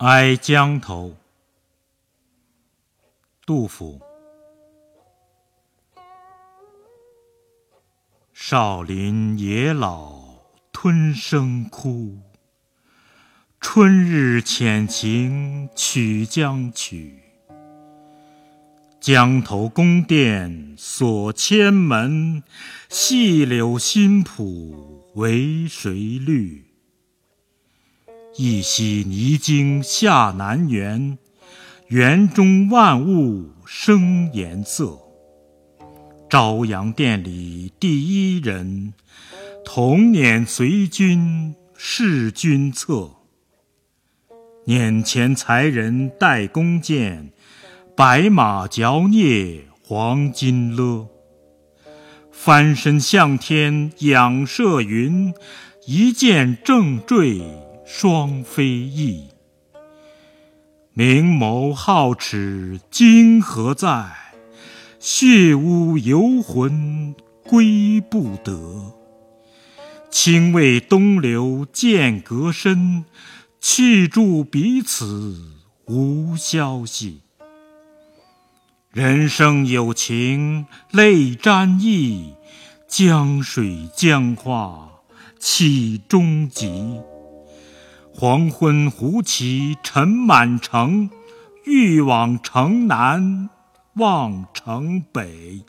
哀江头，杜甫。少林野老吞声哭，春日遣情曲江曲。江头宫殿锁千门，细柳新浦为谁绿？一夕泥京下南园，园中万物生颜色。朝阳殿里第一人，童年随君侍君侧。辇前才人带弓箭，白马嚼啮黄金勒。翻身向天仰射云，一箭正坠双飞翼。明眸皓齿今何在？血污游魂归不得。清渭东流剑阁深，去住彼此无消息。人生有情泪沾衣，江水江花岂终极？黄昏胡骑尘满城，欲往城南望城北。